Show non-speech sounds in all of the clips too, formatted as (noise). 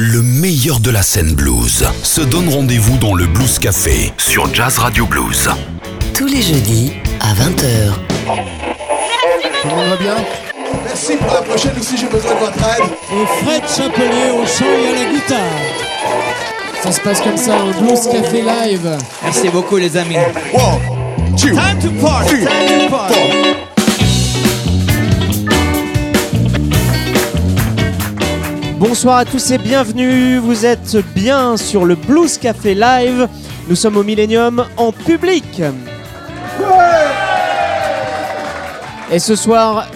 Le meilleur de la scène blues se donne rendez-vous dans le Blues Café sur Jazz Radio Blues. Tous les jeudis à 20h. Tout le monde va bien? Merci pour la prochaine aussi, j'ai besoin de votre aide. Et Fred Chapelier au chant et à la guitare. Ça se passe comme ça, un Blues Café Live. Merci beaucoup les amis. One, two, Time to party, three, time to party. Bonsoir à tous et bienvenue, vous êtes bien sur le Blues Café Live, nous sommes au Millennium en public. Et ce soir,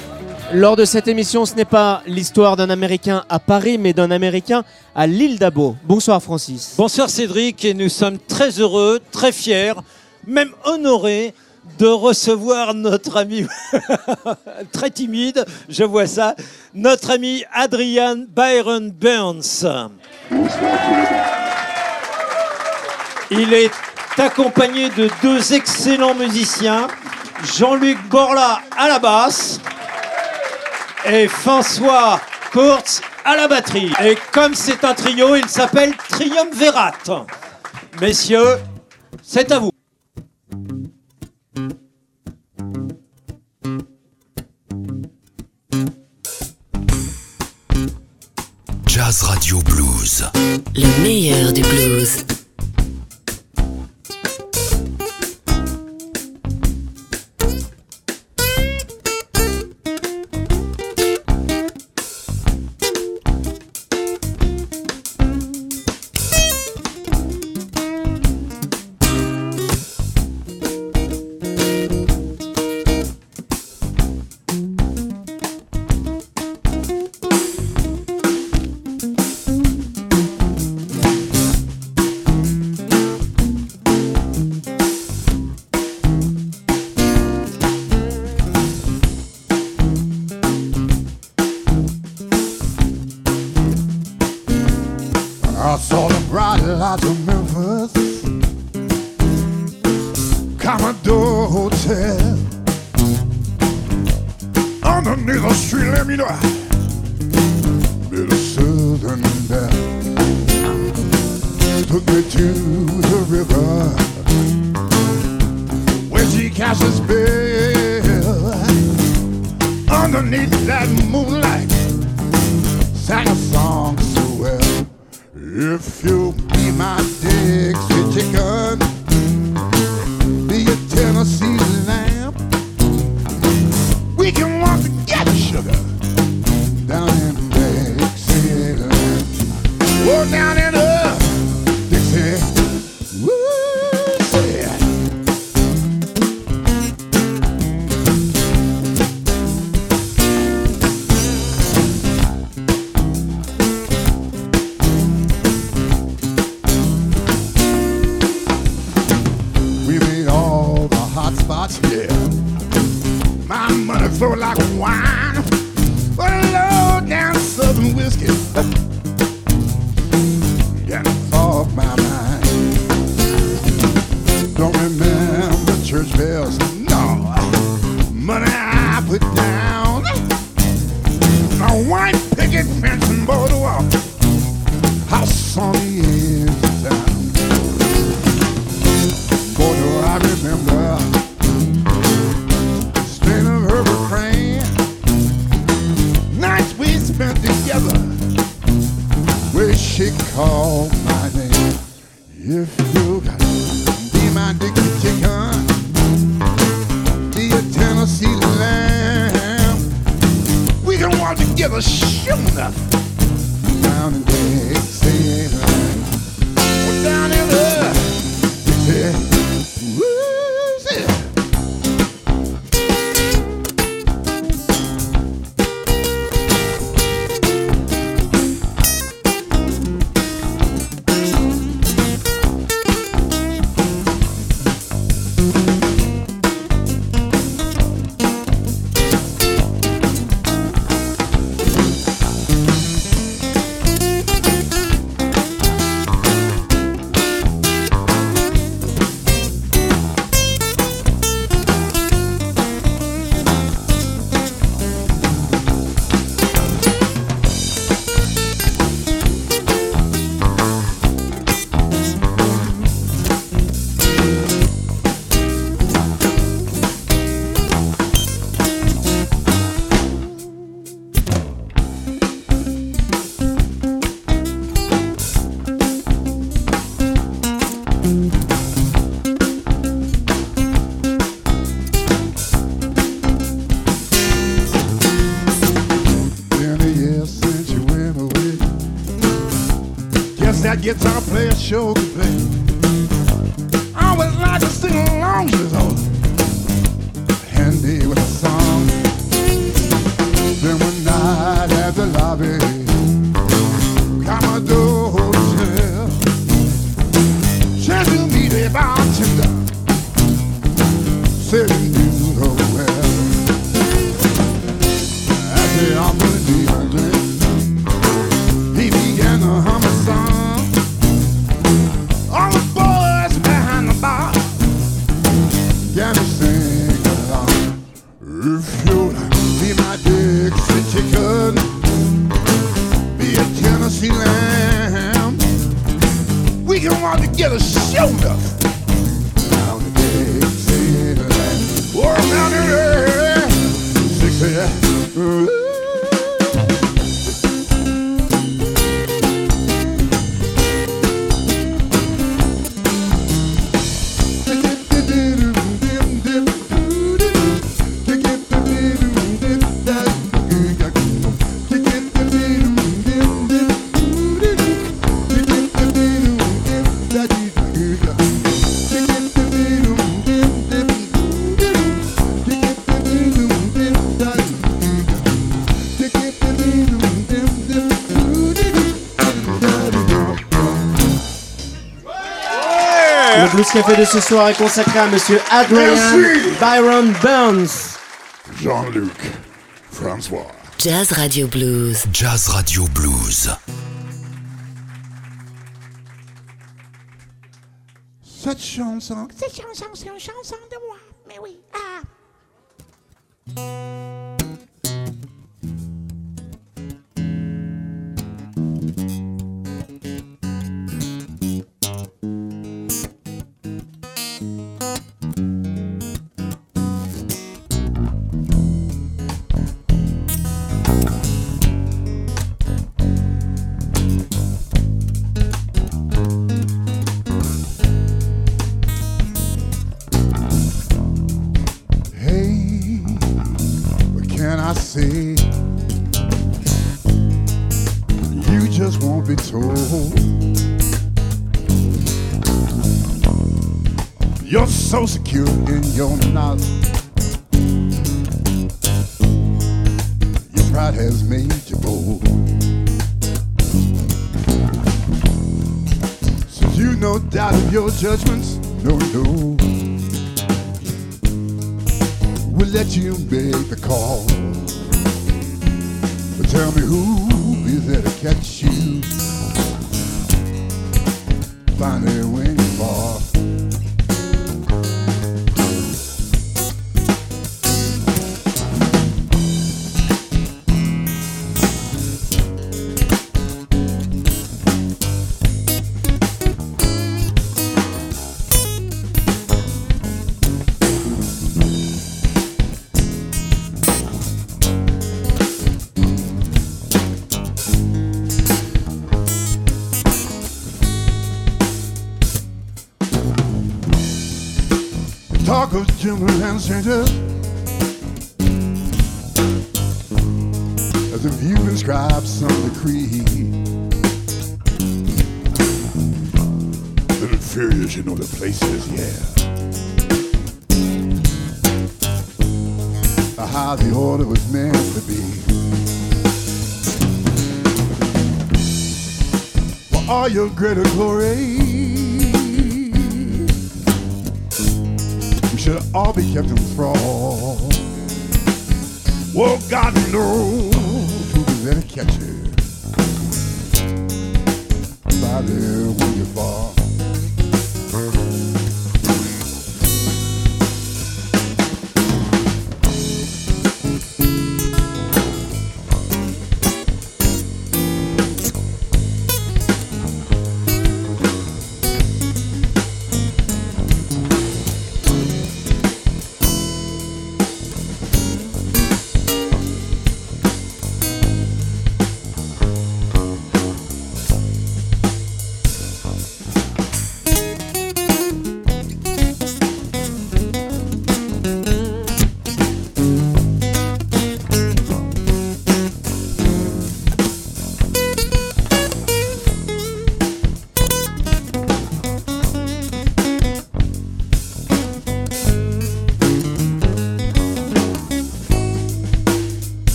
lors de cette émission, ce n'est pas l'histoire d'un Américain à Paris, mais d'un Américain à l'île d'Abo. Bonsoir Francis. Bonsoir Cédric et nous sommes très heureux, très fiers, même honorés de recevoir notre ami (laughs) très timide, je vois ça, notre ami Adrian Byron Burns. Il est accompagné de deux excellents musiciens, Jean-Luc Borla à la basse et François Kurtz à la batterie. Et comme c'est un trio, il s'appelle Triumvirat. Messieurs, c'est à vous. Radio Blues. Le meilleur du blues. On sure play. I would like to sing along this old handy with a song. Le Café de ce soir est consacré à Monsieur Adrian Merci. Byron Burns. Jean-Luc François. Jazz Radio Blues. Jazz Radio Blues. Cette chanson, Cette chanson your knowledge. Your pride has made you bold. Since you no doubt of your judgments, no, no We'll let you make the call. But tell me who is there to catch you? Strangers As you inscribed some decree. The inferiors, you know the places, yeah How the order was meant to be. For all your greater glory should all be kept in thrall. Well, God knows who can let it catch you. By there when you fall.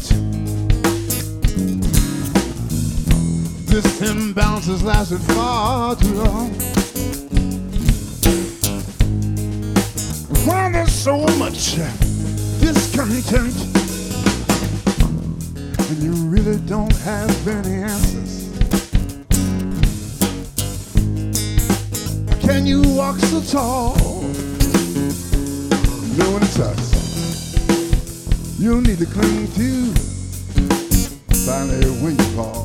Smell. This imbalance has lasted far too long. Why there's so much discontent, and you really don't have any answers. Can you walk so tall? Knowing it's us. You need to cling to finally when you fall.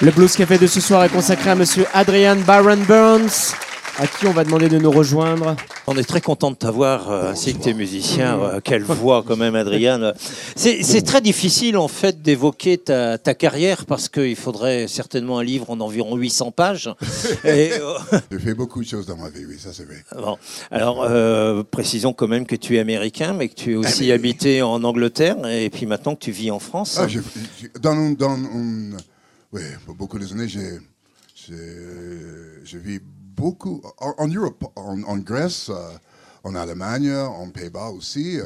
Le Blues Café de ce soir est consacré à monsieur Adrian Baron Burns, à qui on va demander de nous rejoindre. On est très content de t'avoir, euh, ainsi que tes musiciens. Euh, quelle voix quand même, Adrien. C'est très difficile en fait d'évoquer ta, ta carrière parce qu'il faudrait certainement un livre en environ 800 pages. (laughs) Et, euh, J'ai fait beaucoup de choses dans ma vie, oui, ça c'est vrai. bon. Alors, euh, précisons quand même que tu es américain, mais que tu es aussi Ah, mais- habité en Angleterre et puis maintenant que tu vis en France. Ah, dans, dans oui, pour beaucoup d'années, j'ai, j'ai, je vis beaucoup en, en Europe, en, en Grèce, euh, en Allemagne, en Pays-Bas aussi. euh.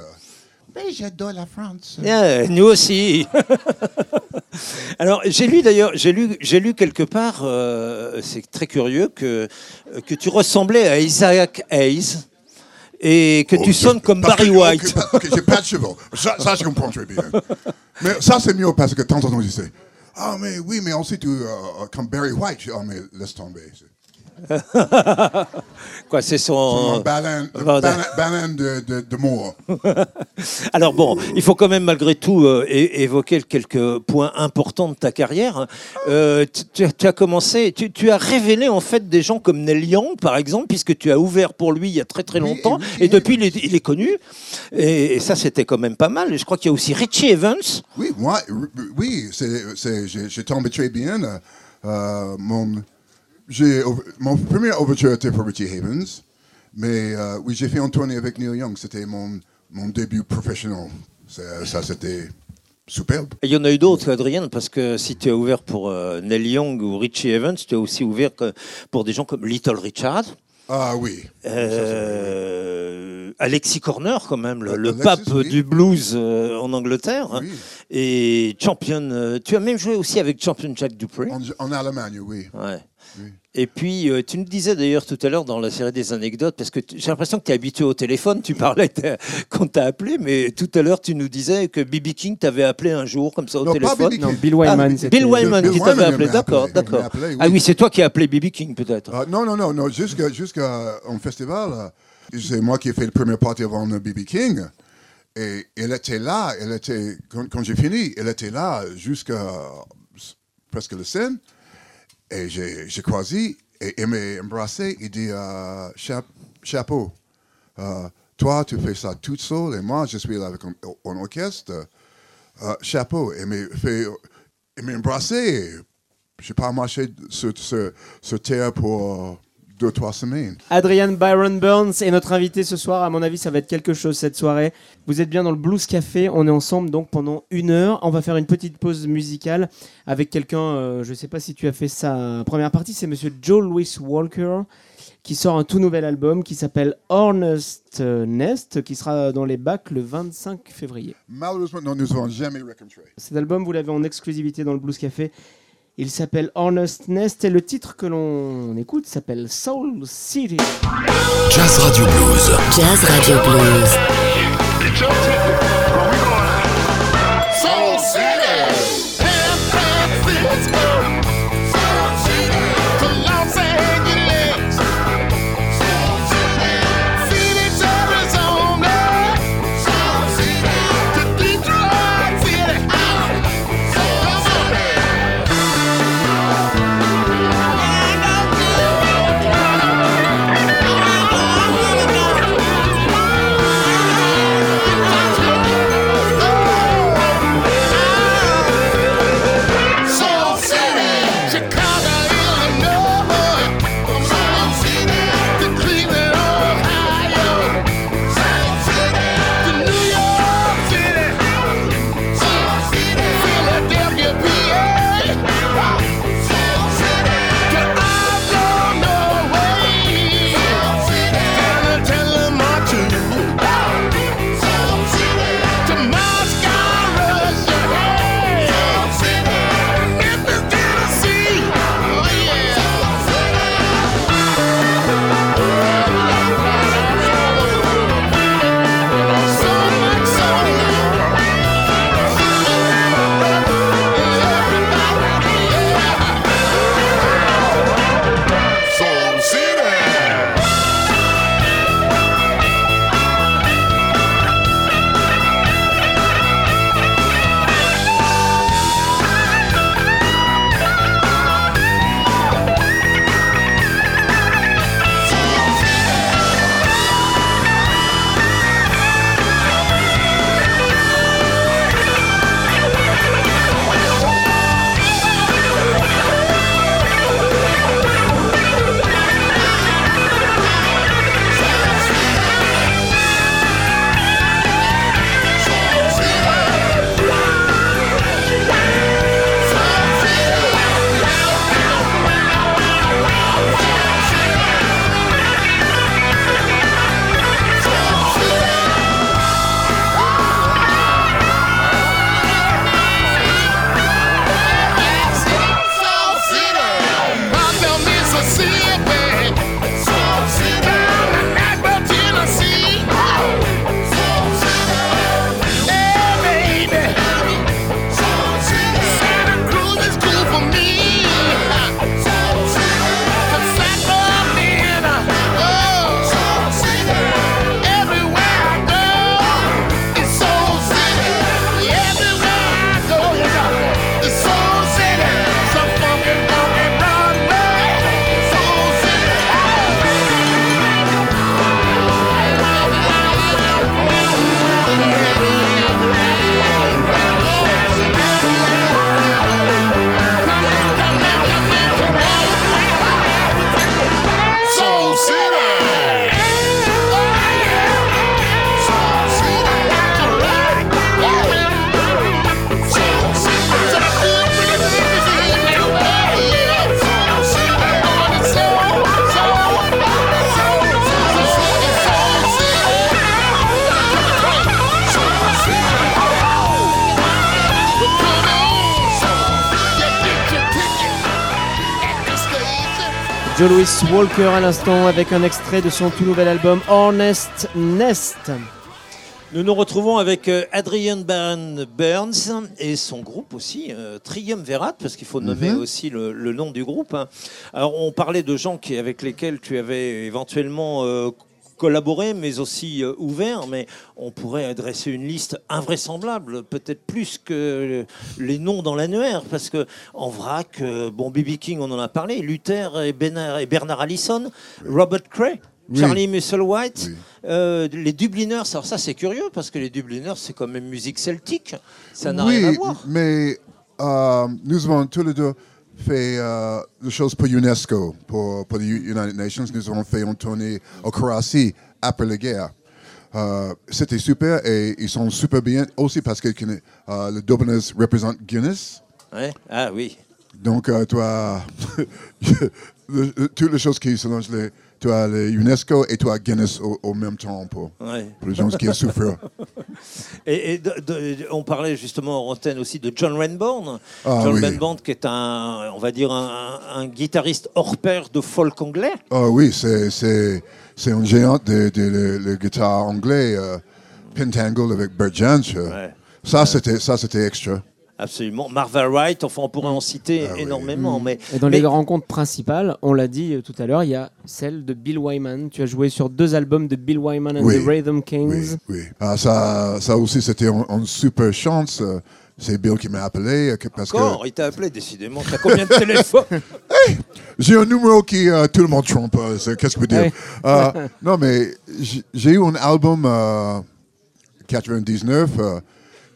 mais j'adore la France. Yeah, nous aussi. (laughs) Alors j'ai lu d'ailleurs, j'ai lu, j'ai lu quelque part, euh, c'est très curieux que que tu ressemblais à Isaac Hayes et que Oh, tu je- sonnes comme parce Barry que- White. ok, parce que j'ai pas de cheveux. Ça, ça, je comprends très bien. Mais ça, c'est mieux parce que de temps en temps, je sais. Ah, mais oui, mais aussi tu, euh, comme Barry White. Je dis, Ah, mais laisse tomber. (laughs) Quoi, c'est Son baleine de, de, de mort. (laughs) Alors bon, il faut quand même malgré tout euh, é- évoquer quelques points importants de ta carrière. Euh, tu- tu, as- commencé, tu, tu as révélé en fait des gens comme Neil Young par exemple, puisque tu as ouvert pour lui il y a très très longtemps, oui, et oui. depuis il est, il est connu. Et, et ça c'était quand même pas mal. Et je crois qu'il y a aussi Richie Evans. Oui, moi, oui, c'est, c'est, j'ai, j'ai tombé très bien. euh, mon, j'ai, mon premier ouverture était pour Richie Havens, mais euh, oui, j'ai fait un tournée avec Neil Young. C'était mon, mon début professionnel. Ça, c'était superbe. Et il y en a eu d'autres, Adrien, parce que si tu as ouvert pour euh, Neil Young ou Richie Evans, tu as aussi ouvert pour des gens comme Little Richard. Ah oui. Euh, Alexis Corner, quand même, le, le Alexis, pape oui. du blues euh, en Angleterre. Oui. Et Champion, tu as même joué aussi avec Champion Jack Dupree. En, en Allemagne, oui. Ouais. Oui. Et puis, euh, tu nous disais d'ailleurs tout à l'heure dans la série des anecdotes, parce que j'ai l'impression que tu es habitué au téléphone, tu parlais t'as- (laughs) quand t'a appelé, mais tout à l'heure, tu nous disais que B.B. King t'avait appelé un jour, comme ça, au Non, pas téléphone. B.B. Non. Bill Wyman. Ah, Bill Wyman qui t'avait appelé, d'accord, d'accord. oui. Ah oui, c'est toi qui as appelé B.B. King peut-être. Ah, non, non, non, non. Jusqu'à jusqu'à un festival, c'est moi qui ai fait le premier party avant B.B. King. Et elle était là, elle était, quand, quand j'ai fini, elle était là jusqu'à presque la scène. Et j'ai croisé, et elle m'a embrassé, il dit euh, Cha- chapeau. Euh, toi, tu fais ça tout seul et moi, je suis là avec un, orchestre. Euh, chapeau. Et et m'embrasser. Je n'ai pas marché sur, sur, sur terre pour deux, trois semaines. Adrian Byron Burns est notre invité ce soir. À mon avis, ça va être quelque chose cette soirée. Vous êtes bien dans le Blues Café. On est ensemble donc pendant une heure. On va faire une petite pause musicale avec quelqu'un. euh, je ne sais pas si tu as fait sa première partie. C'est Monsieur Joe Louis Walker qui sort un tout nouvel album qui s'appelle Honest Nest, qui sera dans les bacs le 25 février. Malheureusement, nous ne nous avons jamais rencontrés. Cet album, vous l'avez en exclusivité dans le Blues Café. Il s'appelle Honest Nest et le titre que l'on écoute s'appelle Soul City. Jazz Radio Blues. Jazz Radio Blues. Louis Walker à l'instant avec un extrait de son tout nouvel album Honest Nest. Nous nous retrouvons avec euh, Adrian Baron Burns et son groupe aussi, euh, Triumvirat, parce qu'il faut nommer aussi le, le nom du groupe. hein. Alors, on parlait de gens qui, avec lesquels tu avais éventuellement euh, collaboré, mais aussi euh, ouvert, mais on pourrait adresser une liste invraisemblable, peut-être plus que les noms dans l'annuaire, parce que en vrac, euh, bon, B.B. King, on en a parlé, Luther et Bernard, et Bernard Allison, Robert Cray. Oui. Charlie Musselwhite, Oui. euh, les Dubliners. Alors ça, c'est curieux parce que les Dubliners, c'est quand même musique celtique. Ça n'a oui, rien à voir. mais euh, nous avons tous les deux fait euh, des choses pour UNESCO, pour, pour les United Nations. Nous avons fait une tournée au Croatie après la guerre. Euh, C'était super et ils sont super bien aussi parce que euh, les Dubliners représentent Guinness. Ouais. Ah oui. Donc, euh, (laughs) le- le- toutes les choses qui se mélangent. les- Tu as le UNESCO et tu as Guinness au, au même temps pour, Ouais. pour les gens qui souffrent. (laughs) Et, et de- de- on parlait justement en antenne aussi de John Renborn. Ah, John oui. Renborn qui est un, on va dire, un, un guitariste hors pair de folk anglais. Ah oui, c'est, un géant de, de, de- guitare anglais, euh, Pentangle avec Bert Jansch. Ouais. Ça, c'était extra. Absolument. Marva Wright, enfin, on pourrait en citer Ah oui. énormément. Mais, Et dans mais- les rencontres principales, on l'a dit euh, tout à l'heure, il y a celle de Bill Wyman. Tu as joué sur deux albums de Bill Wyman and Oui. the Rhythm Oui, Kings. oui. Ah, ça, ça aussi, c'était une, super chance. C'est Bill qui m'a appelé. euh, que- Parce que il t'a appelé décidément. T'as combien de téléphones (laughs) j'ai un numéro qui euh, tout le monde trompe. euh, Qu'est-ce que je peux dire? Euh, (laughs) non, mais j'ai- j'ai eu un album euh, 99 euh,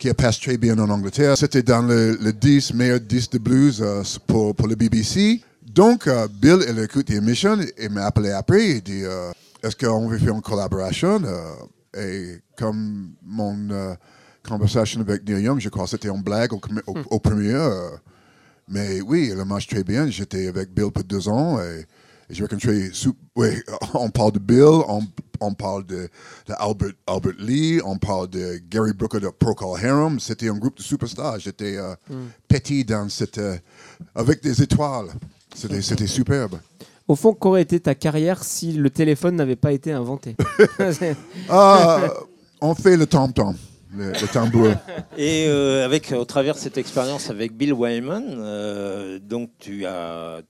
qui a passé très bien en Angleterre. C'était dans le, le 10 meilleurs 10 de blues euh, pour, pour le BBC. Donc, euh, Bill, il écoute l'émission et m'a appelé après. Il dit euh, Est-ce qu'on veut faire une collaboration? Et comme mon conversation avec Neil Young, je crois que c'était une blague au, au, au premier. mais oui, elle marche très bien. J'étais avec Bill pour deux ans et je rencontré. sou- Oui, on parle de Bill, on, on parle de, de Albert, Albert Lee, on parle de Gary Brooker de Procol Harum. C'était un groupe de superstars. J'étais euh, petit dans cette. euh, avec des étoiles. C'était superbe. Au fond, qu'aurait été ta carrière si le téléphone n'avait pas été inventé? (laughs) Ah, on fait le tom-tom, le, le tambour. (laughs) Et euh, avec, au travers de cette expérience avec Bill Wyman, euh, donc tu as.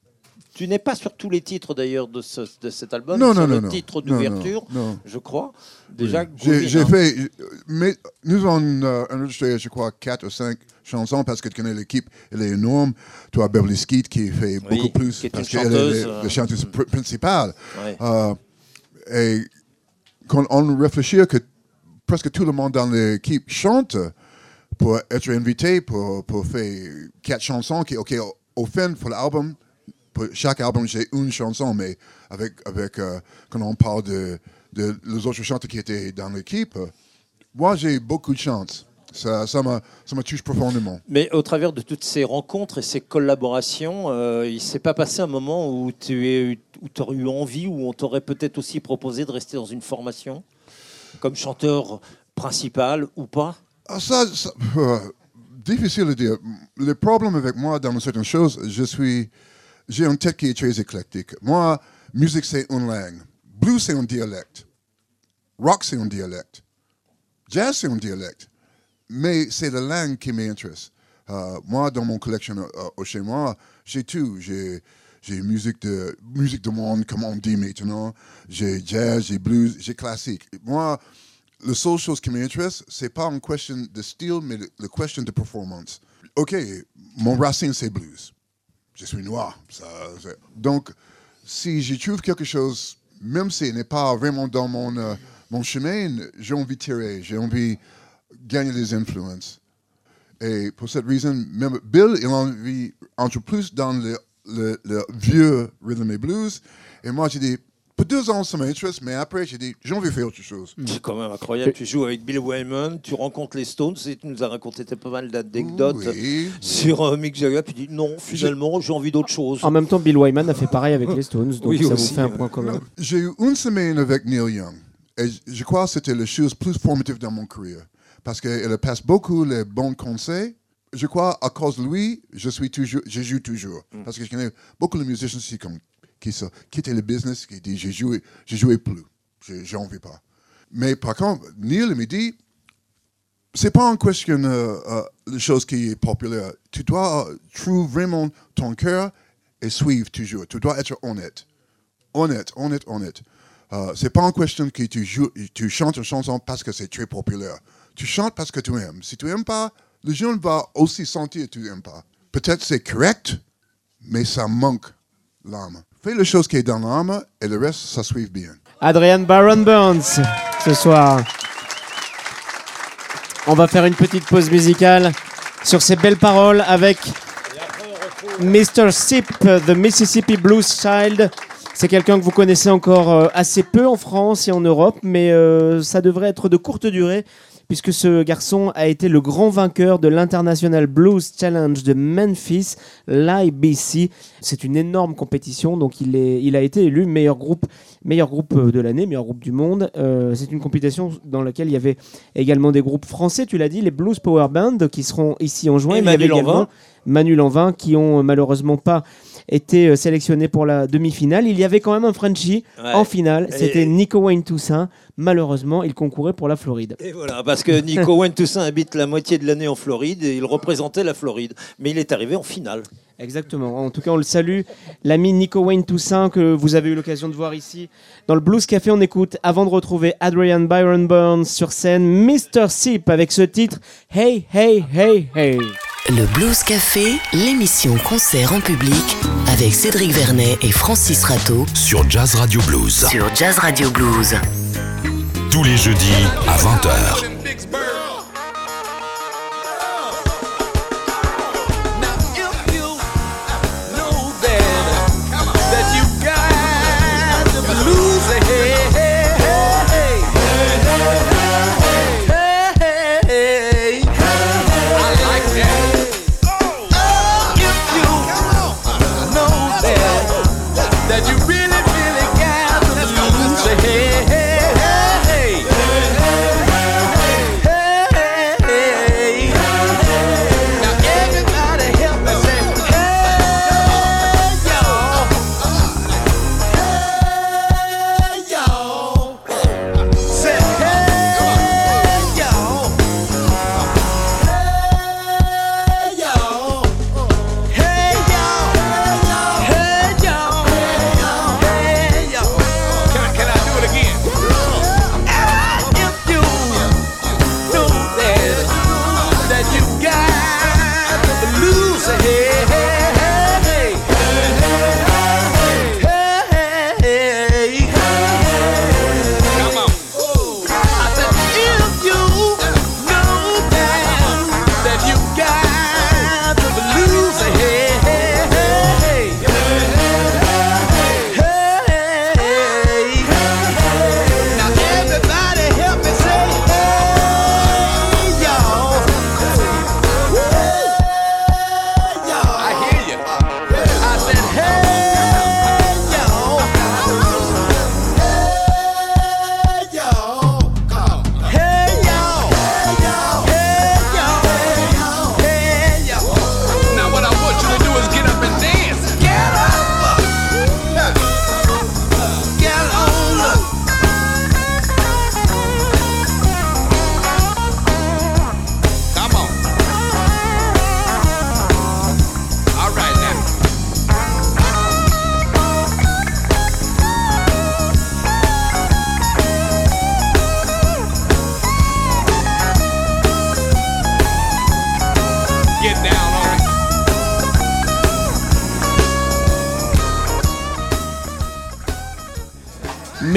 Tu n'es pas sur tous les titres d'ailleurs de, ce- de cet album, Non, non, le non, non. titre d'ouverture, je crois. Déjà, Groovin, j'ai hein. fait, mais nous avons euh, enregistré, je crois, quatre ou cinq chansons parce que tu connais l'équipe, elle est énorme. As Beverly Skeet qui fait Oui, beaucoup plus qui est parce qu'elle est le- euh, la chanteuse pr- principale. Ouais. Euh, et quand on réfléchit que presque tout le monde dans l'équipe chante pour être invité pour, pour faire quatre chansons qui, ok, au, au fin pour l'album, chaque album j'ai une chanson, mais avec, avec euh, quand on parle de, de les autres chanteurs qui étaient dans l'équipe, euh, moi j'ai beaucoup de chance. Ça, ça me ça me touche profondément. Mais au travers de toutes ces rencontres et ces collaborations, euh, il s'est pas passé un moment où tu es, où aurais eu envie, où on t'aurait peut-être aussi proposé de rester dans une formation, comme chanteur principal ou pas? Ah, ça, ça, euh, difficile à dire. Le problème avec moi dans certaines choses, je suis, j'ai une tête qui est très éclectique. Moi, musique c'est une langue, blues c'est un dialecte, rock c'est un dialecte, jazz c'est un dialecte, mais c'est la langue qui m'intéresse. Euh, moi, dans mon collection euh, chez moi, j'ai tout. J'ai musique de musique de monde, comme on dit maintenant. J'ai jazz, j'ai blues, j'ai classique. Moi, la seule chose qui m'intéresse, c'est pas une question de style, mais la question de performance. Ok, mon racine c'est blues. Je suis noir. donc, si je trouve quelque chose, même si ce n'est pas vraiment dans mon, euh, mon chemin, j'ai envie de tirer, j'ai envie de gagner des influences. Et pour cette raison, même Bill, il a envie entre plus dans le, vieux rhythm et blues. Et moi, j'ai dit, deux ans, ça m'intéresse, mais après, j'ai dit, j'ai envie de faire autre chose. C'est quand même incroyable. Tu joues avec Bill Wyman, tu rencontres les Stones, et tu nous as raconté pas mal d'anecdotes Oui. sur euh, Mick Jagger. Puis tu dis non, finalement, j'ai envie d'autre chose. En même temps, Bill Wyman a fait pareil avec les Stones, donc Oui, ça aussi, vous fait un point commun. J'ai eu une semaine avec Neil Young. Et je crois que c'était la chose plus formative dans mon carrière. Parce qu'elle passe beaucoup les bons conseils. Je crois à cause de lui, je, suis toujours, je joue toujours. Parce que je connais beaucoup de musiciens ici comme, qui se quittent le business, qui disent je jouais, plus. Je- J'en veux pas. Mais par contre, Neil il me dit c'est pas une question euh, euh, de chose qui est populaire. Tu dois euh, trouver vraiment ton cœur et suivre toujours. Tu dois être honnête honnête, honnête, honnête. Euh, c'est pas une question que tu, joues, tu chantes une chanson parce que c'est très populaire. Tu chantes parce que tu aimes. Si tu aimes pas, le jeune va aussi sentir que tu aimes pas. Peut-être c'est correct, mais ça manque l'âme. Fais les choses qui est dans l'âme et le reste, ça suit bien. Adrian Baron Burns ce soir. On va faire une petite pause musicale sur ces belles paroles avec Mr. Sip, The Mississippi Blues Child. C'est quelqu'un que vous connaissez encore euh, assez peu en France et en Europe, mais euh, ça devrait être de courte durée, puisque ce garçon a été le grand vainqueur de l'International Blues Challenge de Memphis, l'IBC. C'est une énorme compétition, donc il, est, il a été élu meilleur groupe, meilleur groupe euh, de l'année, meilleur groupe du monde. Euh, C'est une compétition dans laquelle il y avait également des groupes français, tu l'as dit, les Blues Power Band, qui seront ici en juin. Et il y avait également Manu Lanvin, qui ont euh, malheureusement pas été euh, sélectionnés pour la demi-finale. Il y avait quand même un Frenchie Ouais. en finale, Et- c'était Nico Wayne Toussaint. Malheureusement, il concourait pour la Floride. Et voilà, parce que Nico Wayne Toussaint habite la moitié de l'année en Floride et il représentait la Floride. Mais il est arrivé en finale. Exactement. En tout cas, on le salue. L'ami Nico Wayne Toussaint, que vous avez eu l'occasion de voir ici. Dans le Blues Café, on écoute, avant de retrouver Adrian Byron Burns sur scène, Mr. Sip avec ce titre Hey, hey, hey, hey. Le Blues Café, l'émission concert en public avec Cédric Vernet et Francis Rateau Sur Jazz Radio Blues. sur Jazz Radio Blues. Tous les jeudis à 20h.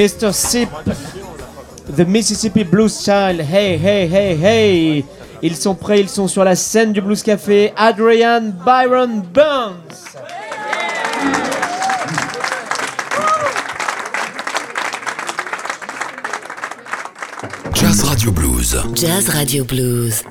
Mr. Sip, The Mississippi Blues Child, hey, hey, hey, hey. Ils sont prêts, ils sont sur la scène du Blues Café. Adrian Byron Burns. Jazz Radio Blues. Jazz Radio Blues.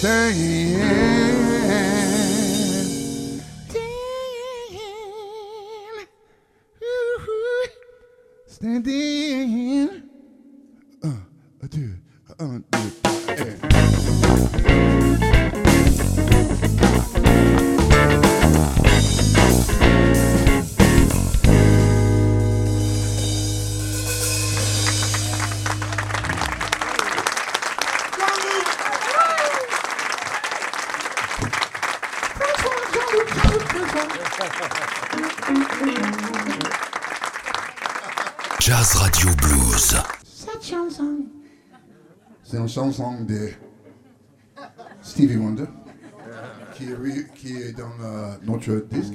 staying. qui, est dans euh, notre disque.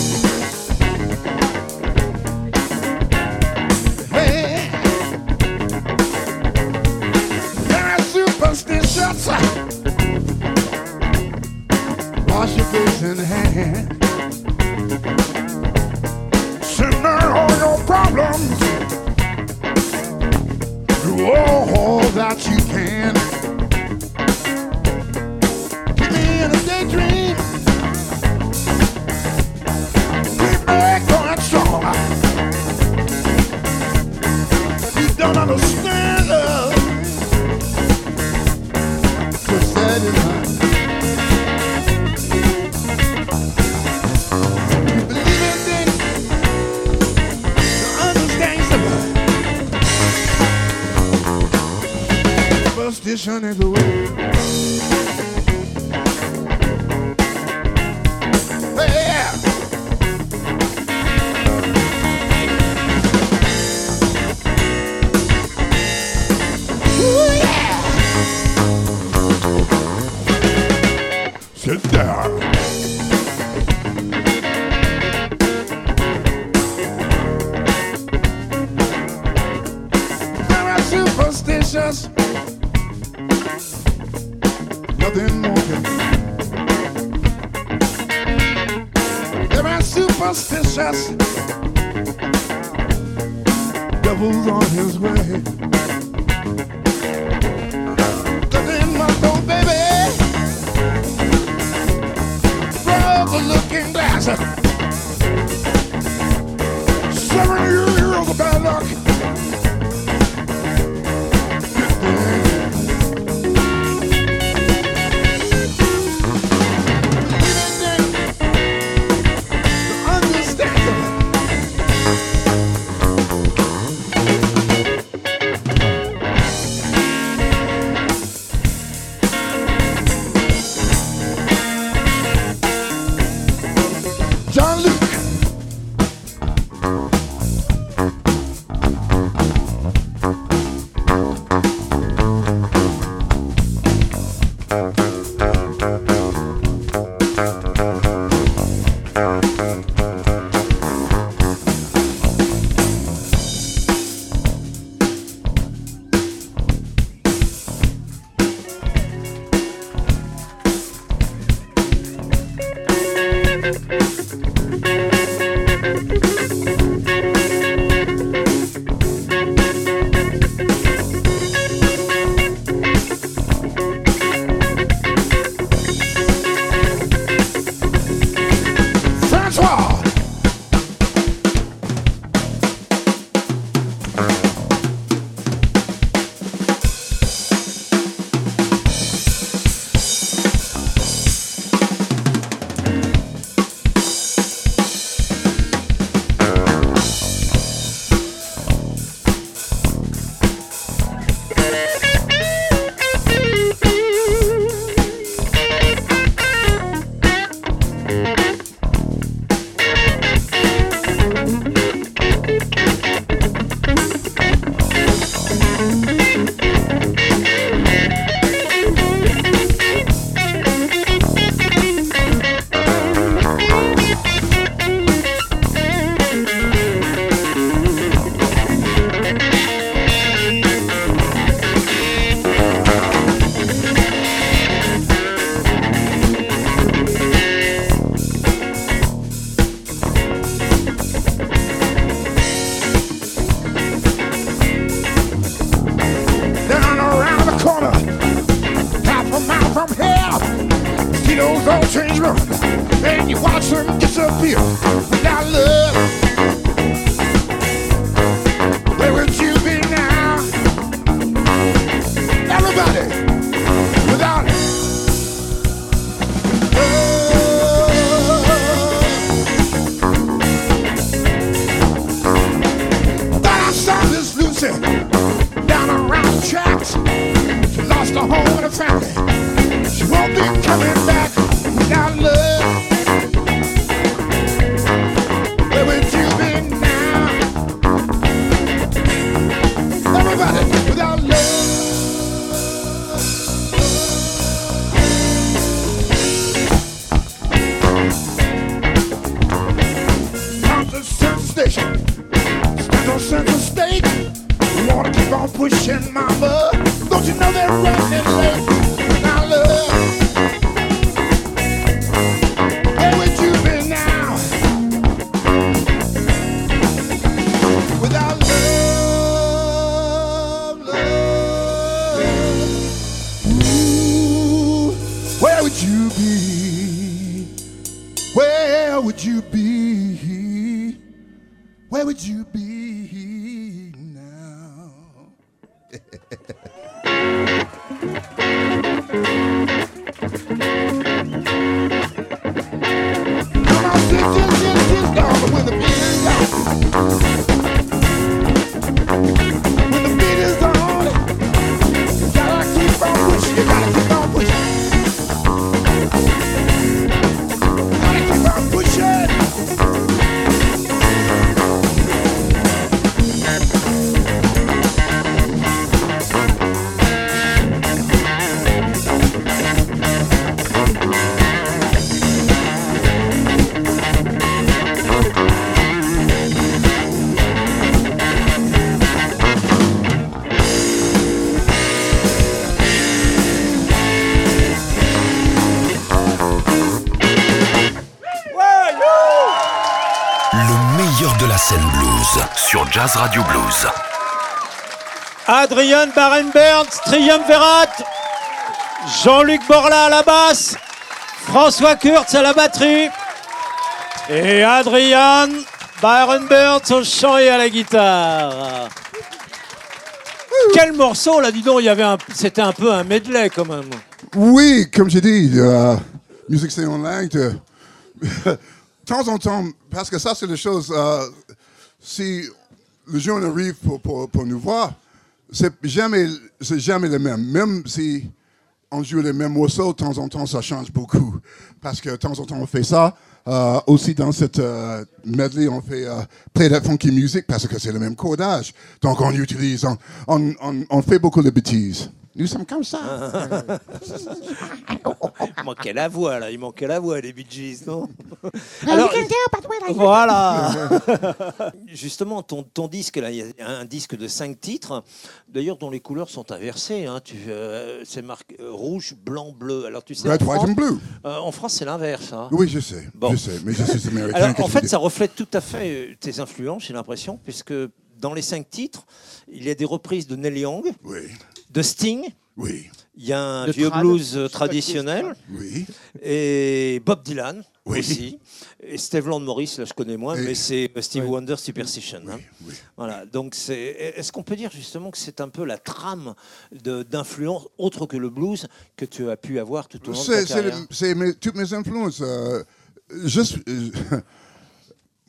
us. Nothing more can. There are superstitious devils on his way. Nothing more, though, baby. Broke a looking glass. Seven years. Adrian Barenberg, Triumvirat, Jean-Luc Borla à la basse, François Kurtz à la batterie et Adrian Barenberg au chant et à la guitare. Quel morceau là, dis donc, il y avait c'était un peu un medley quand même. Oui, comme j'ai dit, euh, musique c'est en langue. De, temps en temps, parce que ça c'est la chose, euh, si le jeune arrive pour nous voir, c'est jamais, jamais le même. Même si on joue les mêmes morceaux, de temps en temps ça change beaucoup. Parce que de temps en temps on fait ça. Euh, aussi dans cette euh, medley, on fait euh, play that funky music parce que c'est le même codage. Donc on utilise, on, on, on fait beaucoup de bêtises. Nous sommes comme ça. Il manquait la voix là, il manquait la voix les Bee Gees, non? Alors, voilà. (laughs) Justement, ton, ton disque là, il y a un disque de cinq titres, d'ailleurs dont les couleurs sont inversées. Hein. Tu, euh, c'est marqué euh, rouge, blanc, bleu. Alors tu sais, Red, en white France, and blue. euh, en France, c'est l'inverse. hein. Oui, je sais. Bon. Je sais, mais je suis américain. Alors, en fait, ça reflète tout à fait tes influences, j'ai l'impression, puisque dans les cinq titres, il y a des reprises de Neil Young, Oui, de Sting, oui, il y a un De vieux trad. blues traditionnel, oui. et Bob Dylan Oui. aussi, et Steve Land Morris, là je connais moins, Et- mais c'est Steve Wonder Superstition. hein. oui. Voilà, donc c'est. Est-ce qu'on peut dire justement que c'est un peu la trame de- d'influence autre que le blues que tu as pu avoir tout au long de ta carrière? le- c'est mes- toutes mes influences. euh, je suis- euh,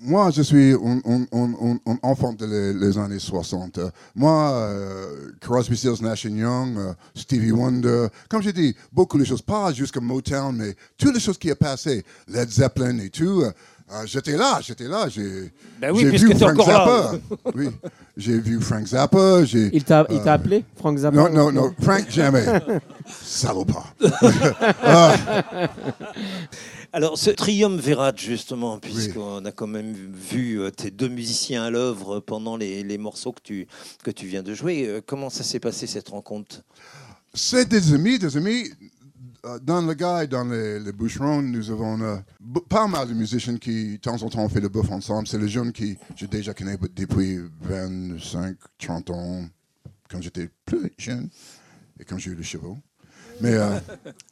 moi, je suis un, un- un- un- un enfant de les, les années 60. Euh, Moi, euh, Crosby, Stills, Nash Young, euh, Stevie Wonder, comme j'ai dit, beaucoup de choses, pas jusqu'à Motown, mais toutes les choses qui ont passé, Led Zeppelin et tout. euh, euh, j'étais là, j'étais là. J'ai Ben oui, vu Frank. Zappa. oui, j'ai vu Frank Zappa. J'ai Il t'a il t'a appelé, Frank Zappa? Non, non, non, Frank jamais. (laughs) Salopard. (laughs) (laughs) Alors, ce triumvirat, justement, puisqu'on a quand même vu euh, tes deux musiciens à l'œuvre pendant les, les morceaux que tu, que tu viens de jouer, euh, comment ça s'est passé cette rencontre? C'est des amis, des amis. Euh, Dans le gars, dans les, les bûcherons, nous avons euh, pas mal de musiciens qui, de temps en temps, on fait le boeuf ensemble. C'est les jeunes qui, je déjà connais depuis 25, 30 ans, quand j'étais plus jeune et quand j'ai eu le chevaux. Mais euh,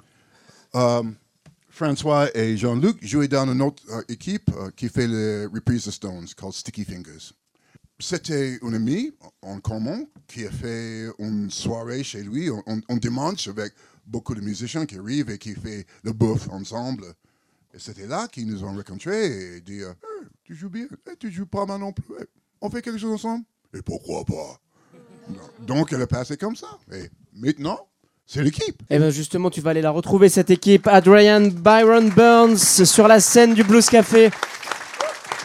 (laughs) euh, François et Jean-Luc jouaient dans une autre euh, équipe euh, qui fait les reprises de Stones, called Sticky Fingers. C'était un ami en commun qui a fait une soirée chez lui, un, dimanche avec beaucoup de musiciens qui arrivent et qui fait le bouffe ensemble. Et c'était là qu'ils nous ont rencontrés et dit euh, Hey, Tu joues bien, Hey, tu joues pas mal non plus? Hey, on fait quelque chose ensemble? Et pourquoi pas? (laughs) Donc elle est passée comme ça. Et maintenant, c'est l'équipe. Eh bien justement, tu vas aller la retrouver, cette équipe. Adrian Byron Burns sur la scène du Blues Café.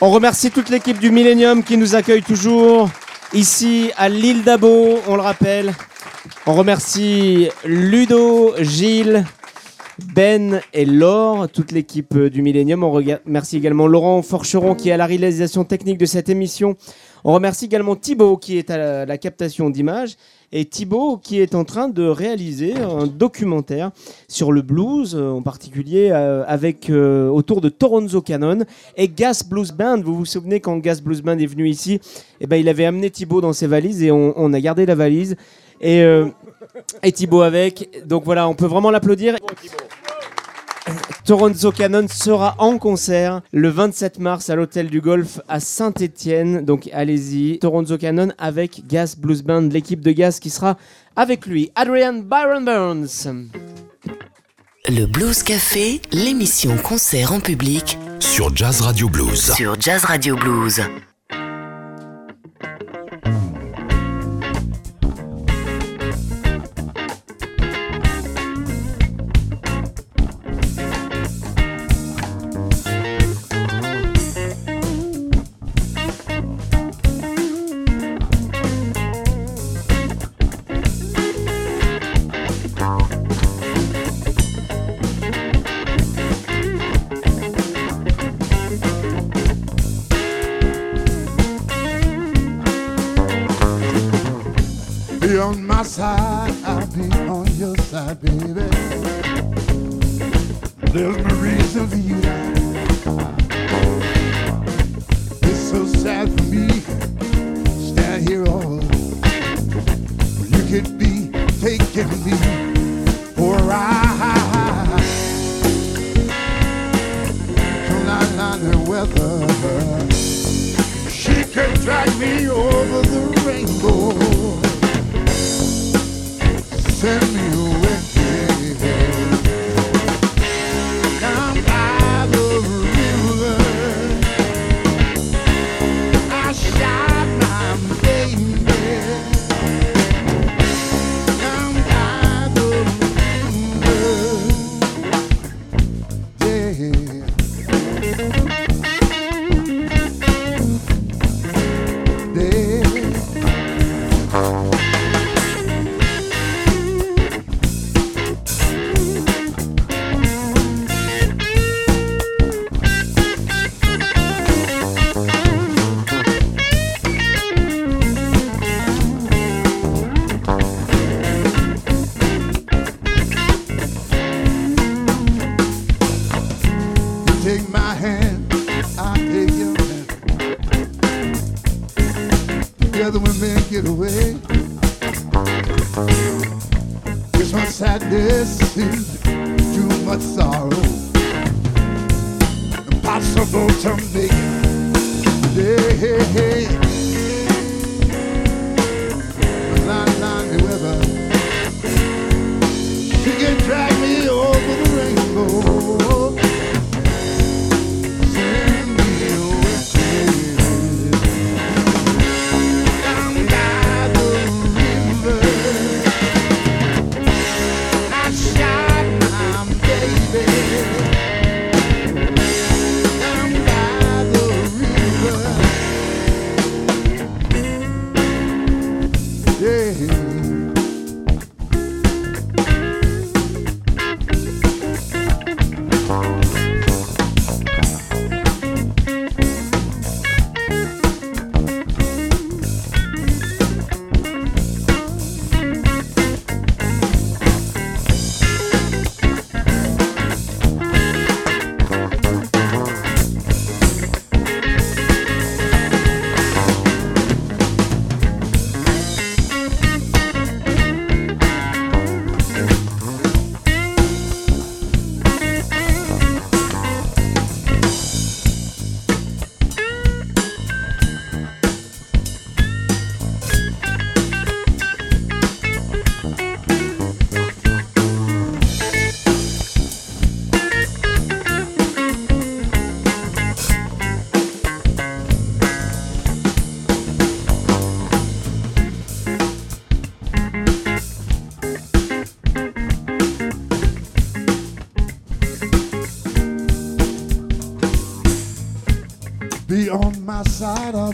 On remercie toute l'équipe du Millennium qui nous accueille toujours ici à l'île d'Abo, on le rappelle. On remercie Ludo, Gilles, Ben et Laure, toute l'équipe euh, du Millennium. On remercie également Laurent Forcheron qui est à la réalisation technique de cette émission. On remercie également Thibaut qui est à la captation d'images et Thibaut qui est en train de réaliser un documentaire sur le blues, euh, en particulier euh, avec euh, autour de Toronzo Cannon et Gas Blues Band. Vous vous souvenez quand Gas Blues Band est venu ici, eh ben, il avait amené Thibaut dans ses valises et on, on a gardé la valise. Et, euh, et Thibaut avec. Donc voilà, on peut vraiment l'applaudir. Toronzo Cannon sera en concert le 27 mars à l'hôtel du Golf à Saint-Étienne. Donc allez-y, Toronzo Cannon avec Gas Blues Band, l'équipe de Gas qui sera avec lui. Adrian Byron Burns. Le Blues Café, l'émission concert en public Sur Jazz Radio Blues. sur Jazz Radio Blues.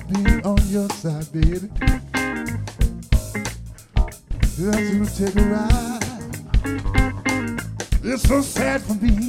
be on your side, baby. Just you take a ride. It's so sad for me.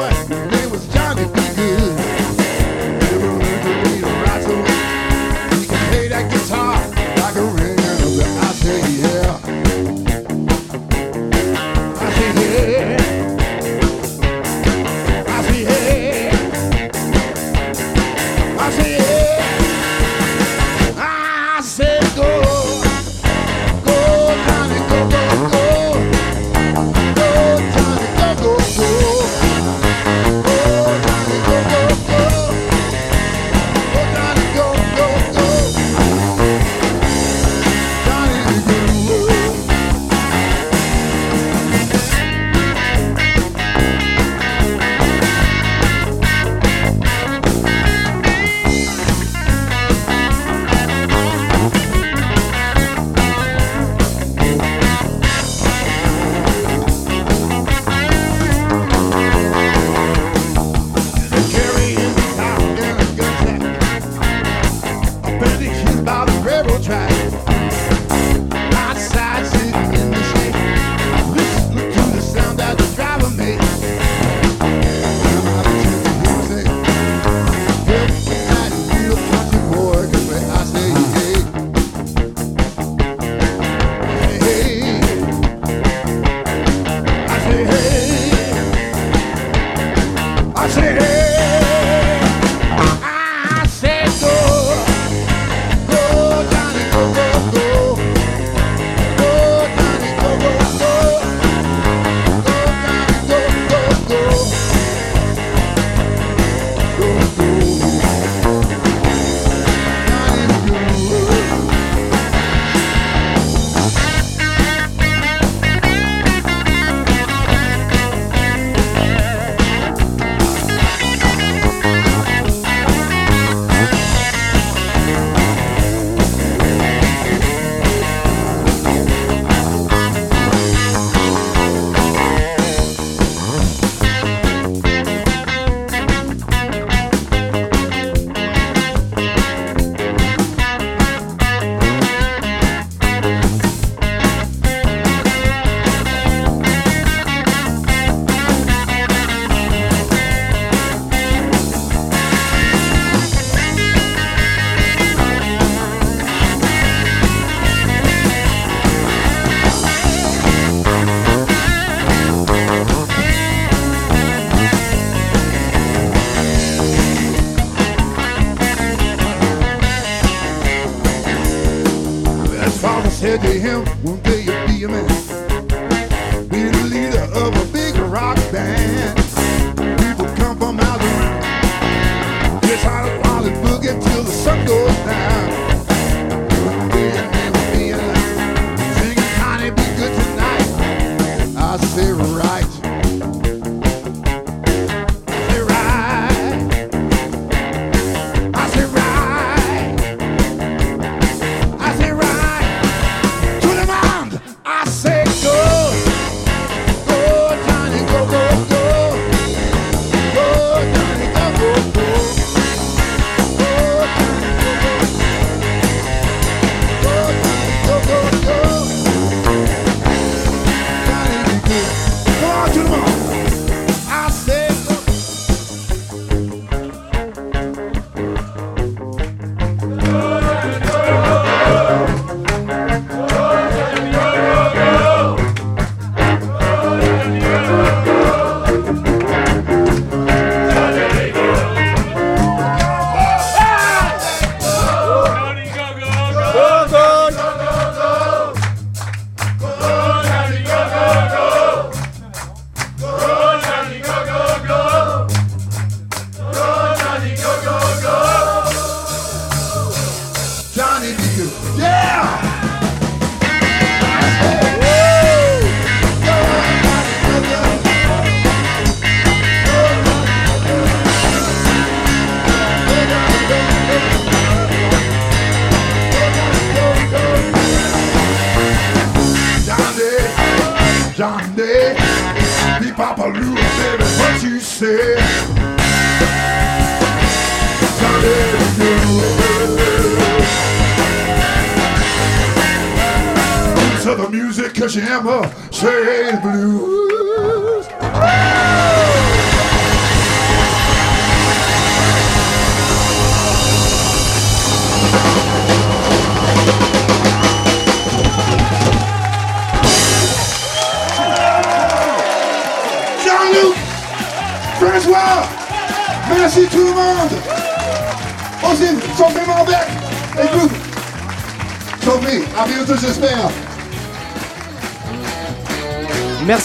boy.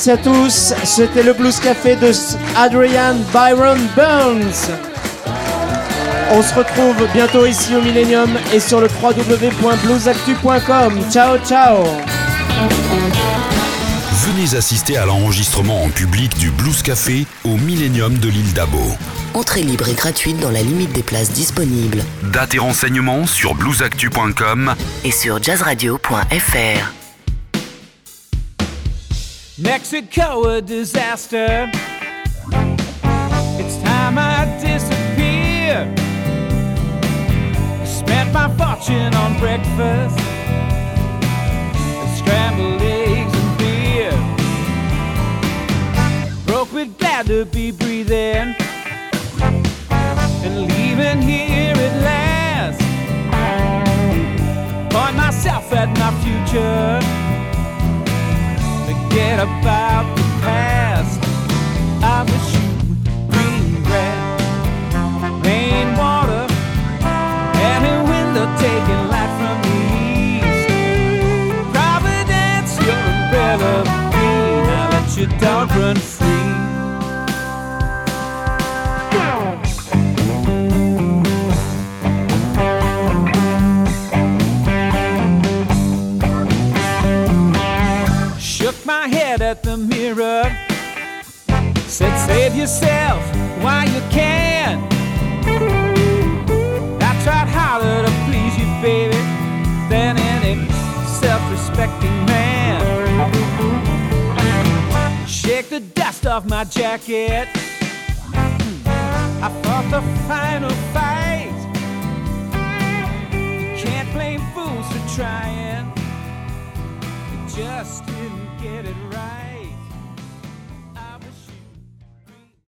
Merci à tous. C'était le Blues Café de Adrian Byron Burns. On se retrouve bientôt ici au Millennium et sur le www.bluesactu.com. Ciao, ciao. Venez assister à l'enregistrement en public du Blues Café au Millennium de l'île d'Abo. Entrée libre et gratuite dans la limite des places disponibles Date et renseignements sur bluesactu.com et sur jazzradio.fr. Mexico, a disaster. It's time I disappear. Spent my fortune on breakfast, scrambled eggs and beer. Broke but glad to be breathing and leaving here at last. Point myself at my future forget about the past. I wish head at the mirror. Said, save yourself while you can. I tried harder to please you, baby, than any self respecting man. Shake the dust off my jacket. I fought the final fight. You can't blame fools for trying. Just